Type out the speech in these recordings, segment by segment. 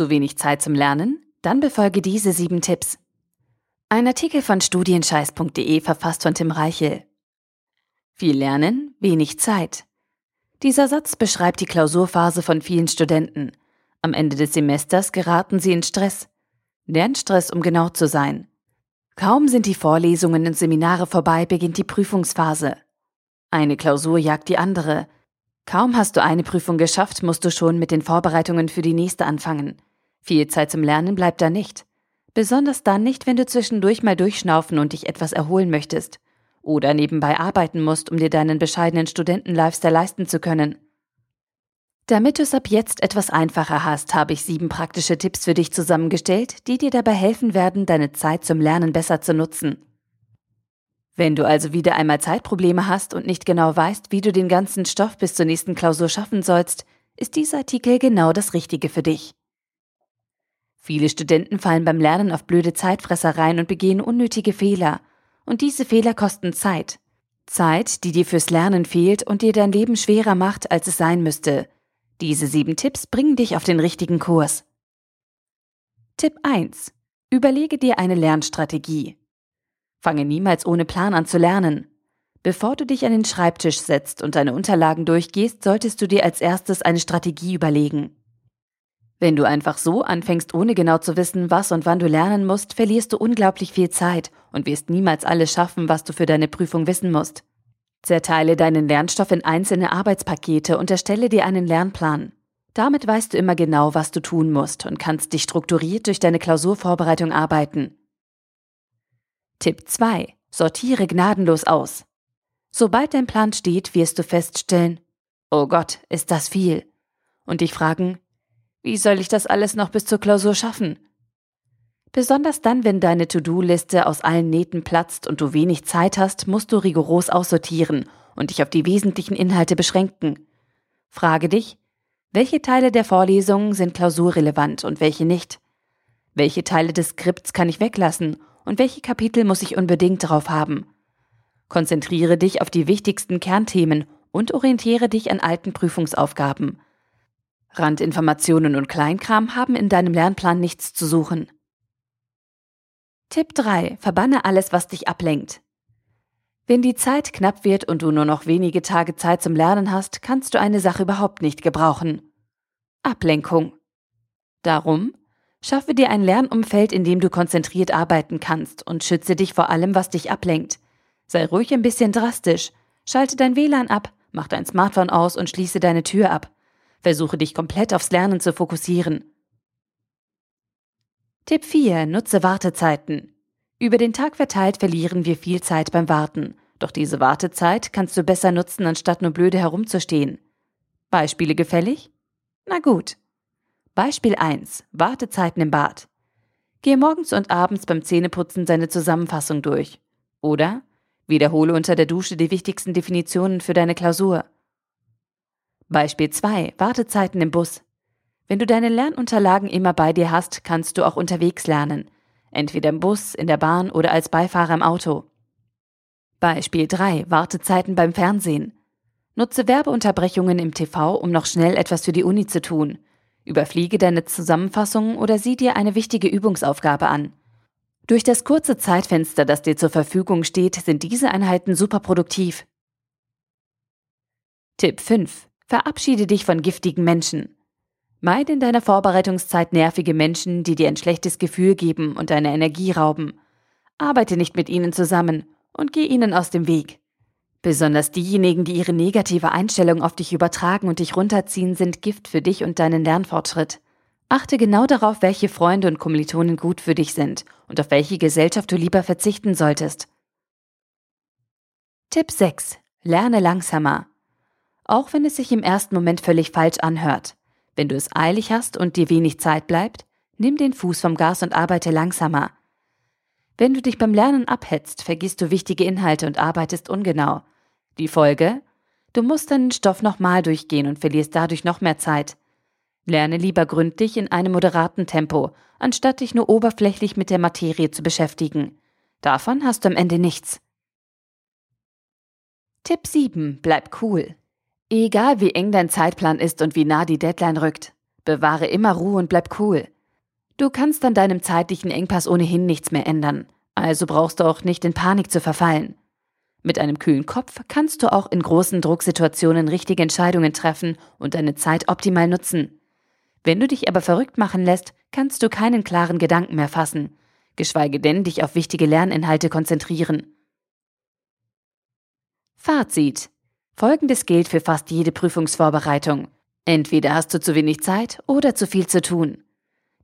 Zu wenig Zeit zum Lernen? Dann befolge diese sieben Tipps. Ein Artikel von studienscheiß.de verfasst von Tim Reichel. Viel Lernen, wenig Zeit. Dieser Satz beschreibt die Klausurphase von vielen Studenten. Am Ende des Semesters geraten sie in Stress. Lernstress, um genau zu sein. Kaum sind die Vorlesungen und Seminare vorbei, beginnt die Prüfungsphase. Eine Klausur jagt die andere. Kaum hast du eine Prüfung geschafft, musst du schon mit den Vorbereitungen für die nächste anfangen. Viel Zeit zum Lernen bleibt da nicht. Besonders dann nicht, wenn du zwischendurch mal durchschnaufen und dich etwas erholen möchtest. Oder nebenbei arbeiten musst, um dir deinen bescheidenen Studenten-Lifestyle leisten zu können. Damit du es ab jetzt etwas einfacher hast, habe ich sieben praktische Tipps für dich zusammengestellt, die dir dabei helfen werden, deine Zeit zum Lernen besser zu nutzen. Wenn du also wieder einmal Zeitprobleme hast und nicht genau weißt, wie du den ganzen Stoff bis zur nächsten Klausur schaffen sollst, ist dieser Artikel genau das Richtige für dich. Viele Studenten fallen beim Lernen auf blöde Zeitfressereien und begehen unnötige Fehler. Und diese Fehler kosten Zeit. Zeit, die dir fürs Lernen fehlt und dir dein Leben schwerer macht, als es sein müsste. Diese sieben Tipps bringen dich auf den richtigen Kurs. Tipp 1. Überlege dir eine Lernstrategie. Fange niemals ohne Plan an zu lernen. Bevor du dich an den Schreibtisch setzt und deine Unterlagen durchgehst, solltest du dir als erstes eine Strategie überlegen. Wenn du einfach so anfängst, ohne genau zu wissen, was und wann du lernen musst, verlierst du unglaublich viel Zeit und wirst niemals alles schaffen, was du für deine Prüfung wissen musst. Zerteile deinen Lernstoff in einzelne Arbeitspakete und erstelle dir einen Lernplan. Damit weißt du immer genau, was du tun musst und kannst dich strukturiert durch deine Klausurvorbereitung arbeiten. Tipp 2. Sortiere gnadenlos aus. Sobald dein Plan steht, wirst du feststellen, oh Gott, ist das viel. Und dich fragen, wie soll ich das alles noch bis zur Klausur schaffen? Besonders dann, wenn deine To-Do-Liste aus allen Nähten platzt und du wenig Zeit hast, musst du rigoros aussortieren und dich auf die wesentlichen Inhalte beschränken. Frage dich, welche Teile der Vorlesungen sind klausurrelevant und welche nicht? Welche Teile des Skripts kann ich weglassen und welche Kapitel muss ich unbedingt drauf haben? Konzentriere dich auf die wichtigsten Kernthemen und orientiere dich an alten Prüfungsaufgaben. Randinformationen und Kleinkram haben in deinem Lernplan nichts zu suchen. Tipp 3. Verbanne alles, was dich ablenkt. Wenn die Zeit knapp wird und du nur noch wenige Tage Zeit zum Lernen hast, kannst du eine Sache überhaupt nicht gebrauchen. Ablenkung. Darum schaffe dir ein Lernumfeld, in dem du konzentriert arbeiten kannst und schütze dich vor allem, was dich ablenkt. Sei ruhig ein bisschen drastisch, schalte dein WLAN ab, mach dein Smartphone aus und schließe deine Tür ab. Versuche dich komplett aufs Lernen zu fokussieren. Tipp 4. Nutze Wartezeiten. Über den Tag verteilt verlieren wir viel Zeit beim Warten. Doch diese Wartezeit kannst du besser nutzen, anstatt nur blöde herumzustehen. Beispiele gefällig? Na gut. Beispiel 1. Wartezeiten im Bad. Gehe morgens und abends beim Zähneputzen seine Zusammenfassung durch. Oder wiederhole unter der Dusche die wichtigsten Definitionen für deine Klausur. Beispiel 2. Wartezeiten im Bus. Wenn du deine Lernunterlagen immer bei dir hast, kannst du auch unterwegs lernen. Entweder im Bus, in der Bahn oder als Beifahrer im Auto. Beispiel 3. Wartezeiten beim Fernsehen. Nutze Werbeunterbrechungen im TV, um noch schnell etwas für die Uni zu tun. Überfliege deine Zusammenfassungen oder sieh dir eine wichtige Übungsaufgabe an. Durch das kurze Zeitfenster, das dir zur Verfügung steht, sind diese Einheiten super produktiv. Tipp 5. Verabschiede dich von giftigen Menschen. Meide in deiner Vorbereitungszeit nervige Menschen, die dir ein schlechtes Gefühl geben und deine Energie rauben. Arbeite nicht mit ihnen zusammen und geh ihnen aus dem Weg. Besonders diejenigen, die ihre negative Einstellung auf dich übertragen und dich runterziehen, sind Gift für dich und deinen Lernfortschritt. Achte genau darauf, welche Freunde und Kommilitonen gut für dich sind und auf welche Gesellschaft du lieber verzichten solltest. Tipp 6. Lerne langsamer auch wenn es sich im ersten Moment völlig falsch anhört. Wenn du es eilig hast und dir wenig Zeit bleibt, nimm den Fuß vom Gas und arbeite langsamer. Wenn du dich beim Lernen abhetzt, vergisst du wichtige Inhalte und arbeitest ungenau. Die Folge? Du musst deinen Stoff nochmal durchgehen und verlierst dadurch noch mehr Zeit. Lerne lieber gründlich in einem moderaten Tempo, anstatt dich nur oberflächlich mit der Materie zu beschäftigen. Davon hast du am Ende nichts. Tipp 7. Bleib cool. Egal wie eng dein Zeitplan ist und wie nah die Deadline rückt. Bewahre immer Ruhe und bleib cool. Du kannst an deinem zeitlichen Engpass ohnehin nichts mehr ändern, also brauchst du auch nicht in Panik zu verfallen. Mit einem kühlen Kopf kannst du auch in großen Drucksituationen richtige Entscheidungen treffen und deine Zeit optimal nutzen. Wenn du dich aber verrückt machen lässt, kannst du keinen klaren Gedanken mehr fassen, geschweige denn dich auf wichtige Lerninhalte konzentrieren. Fazit. Folgendes gilt für fast jede Prüfungsvorbereitung. Entweder hast du zu wenig Zeit oder zu viel zu tun.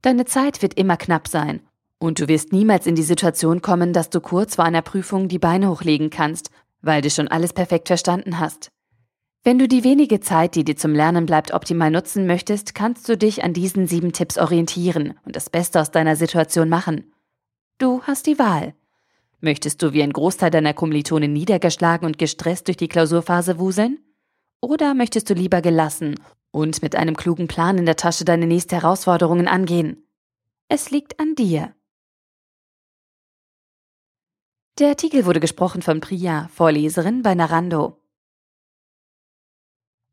Deine Zeit wird immer knapp sein und du wirst niemals in die Situation kommen, dass du kurz vor einer Prüfung die Beine hochlegen kannst, weil du schon alles perfekt verstanden hast. Wenn du die wenige Zeit, die dir zum Lernen bleibt, optimal nutzen möchtest, kannst du dich an diesen sieben Tipps orientieren und das Beste aus deiner Situation machen. Du hast die Wahl. Möchtest du wie ein Großteil deiner Kommilitonen niedergeschlagen und gestresst durch die Klausurphase wuseln? Oder möchtest du lieber gelassen und mit einem klugen Plan in der Tasche deine nächste Herausforderungen angehen? Es liegt an dir. Der Artikel wurde gesprochen von Priya, Vorleserin bei Narando.